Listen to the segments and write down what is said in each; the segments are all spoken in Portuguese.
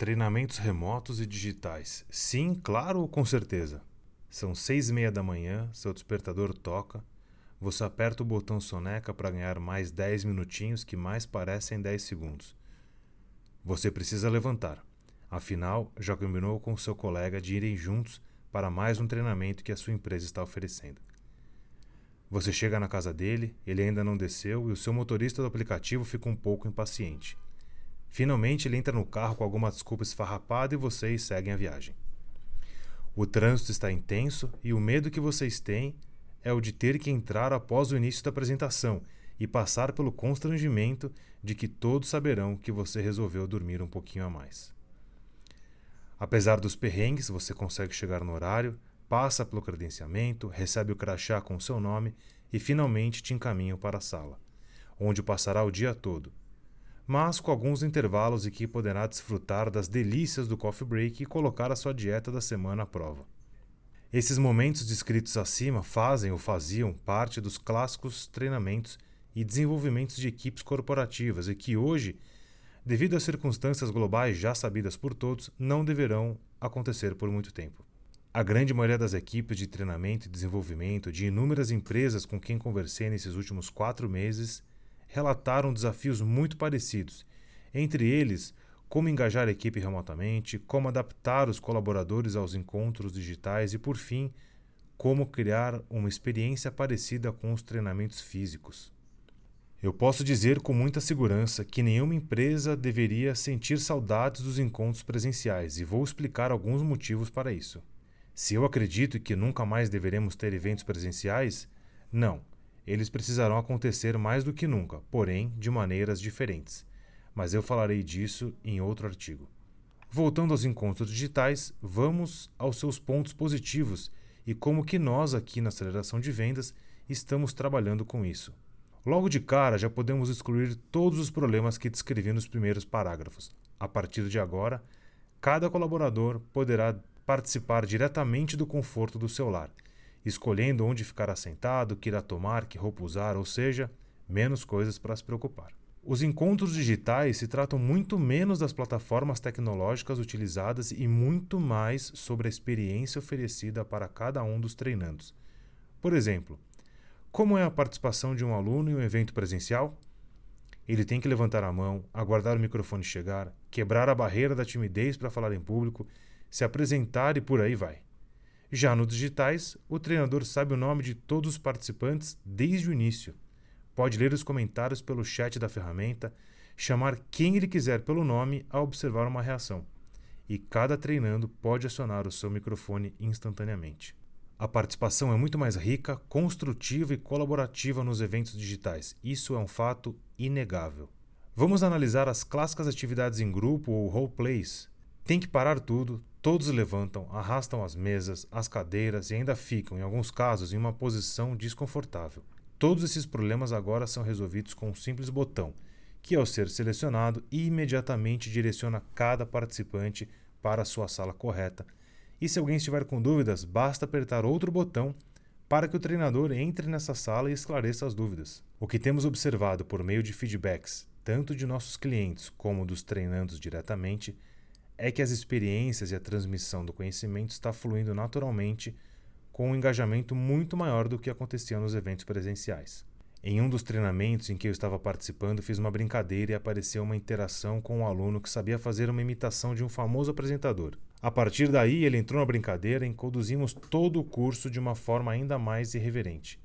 Treinamentos remotos e digitais. Sim, claro, com certeza. São seis e meia da manhã, seu despertador toca. Você aperta o botão soneca para ganhar mais dez minutinhos que mais parecem dez segundos. Você precisa levantar. Afinal, já combinou com seu colega de irem juntos para mais um treinamento que a sua empresa está oferecendo. Você chega na casa dele, ele ainda não desceu e o seu motorista do aplicativo fica um pouco impaciente. Finalmente ele entra no carro com alguma desculpa esfarrapada e vocês seguem a viagem. O trânsito está intenso e o medo que vocês têm é o de ter que entrar após o início da apresentação e passar pelo constrangimento de que todos saberão que você resolveu dormir um pouquinho a mais. Apesar dos perrengues, você consegue chegar no horário, passa pelo credenciamento, recebe o crachá com seu nome e finalmente te encaminham para a sala, onde passará o dia todo, mas com alguns intervalos em que poderá desfrutar das delícias do coffee break e colocar a sua dieta da semana à prova. Esses momentos descritos acima fazem ou faziam parte dos clássicos treinamentos e desenvolvimentos de equipes corporativas e que hoje, devido às circunstâncias globais já sabidas por todos, não deverão acontecer por muito tempo. A grande maioria das equipes de treinamento e desenvolvimento de inúmeras empresas com quem conversei nesses últimos quatro meses relataram desafios muito parecidos, entre eles como engajar a equipe remotamente, como adaptar os colaboradores aos encontros digitais e, por fim, como criar uma experiência parecida com os treinamentos físicos. Eu posso dizer com muita segurança que nenhuma empresa deveria sentir saudades dos encontros presenciais e vou explicar alguns motivos para isso. Se eu acredito que nunca mais deveremos ter eventos presenciais, não. Eles precisarão acontecer mais do que nunca, porém de maneiras diferentes. Mas eu falarei disso em outro artigo. Voltando aos encontros digitais, vamos aos seus pontos positivos e como que nós aqui na aceleração de vendas estamos trabalhando com isso. Logo de cara, já podemos excluir todos os problemas que descrevi nos primeiros parágrafos. A partir de agora, cada colaborador poderá participar diretamente do conforto do seu lar escolhendo onde ficar assentado, que irá tomar, que roupa usar, ou seja, menos coisas para se preocupar. Os encontros digitais se tratam muito menos das plataformas tecnológicas utilizadas e muito mais sobre a experiência oferecida para cada um dos treinandos. Por exemplo, como é a participação de um aluno em um evento presencial? Ele tem que levantar a mão, aguardar o microfone chegar, quebrar a barreira da timidez para falar em público, se apresentar e por aí vai. Já nos digitais, o treinador sabe o nome de todos os participantes desde o início. Pode ler os comentários pelo chat da ferramenta, chamar quem ele quiser pelo nome ao observar uma reação. E cada treinando pode acionar o seu microfone instantaneamente. A participação é muito mais rica, construtiva e colaborativa nos eventos digitais. Isso é um fato inegável. Vamos analisar as clássicas atividades em grupo ou roleplays. Tem que parar tudo, Todos levantam, arrastam as mesas, as cadeiras e ainda ficam, em alguns casos, em uma posição desconfortável. Todos esses problemas agora são resolvidos com um simples botão, que, ao ser selecionado, imediatamente direciona cada participante para a sua sala correta. E se alguém estiver com dúvidas, basta apertar outro botão para que o treinador entre nessa sala e esclareça as dúvidas. O que temos observado por meio de feedbacks, tanto de nossos clientes como dos treinandos diretamente, é que as experiências e a transmissão do conhecimento está fluindo naturalmente com um engajamento muito maior do que acontecia nos eventos presenciais. Em um dos treinamentos em que eu estava participando, fiz uma brincadeira e apareceu uma interação com um aluno que sabia fazer uma imitação de um famoso apresentador. A partir daí, ele entrou na brincadeira e conduzimos todo o curso de uma forma ainda mais irreverente.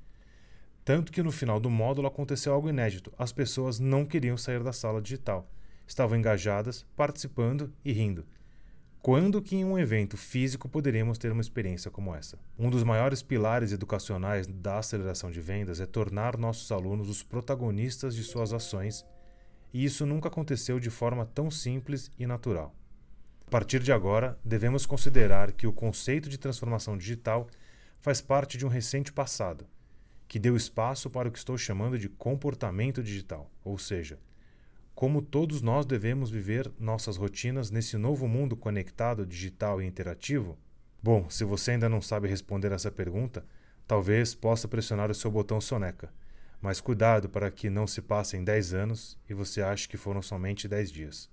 Tanto que no final do módulo aconteceu algo inédito: as pessoas não queriam sair da sala digital estavam engajadas, participando e rindo. Quando que em um evento físico poderíamos ter uma experiência como essa? Um dos maiores pilares educacionais da aceleração de vendas é tornar nossos alunos os protagonistas de suas ações, e isso nunca aconteceu de forma tão simples e natural. A partir de agora, devemos considerar que o conceito de transformação digital faz parte de um recente passado, que deu espaço para o que estou chamando de comportamento digital, ou seja, como todos nós devemos viver nossas rotinas nesse novo mundo conectado, digital e interativo? Bom, se você ainda não sabe responder essa pergunta, talvez possa pressionar o seu botão soneca. Mas cuidado para que não se passem 10 anos e você ache que foram somente 10 dias.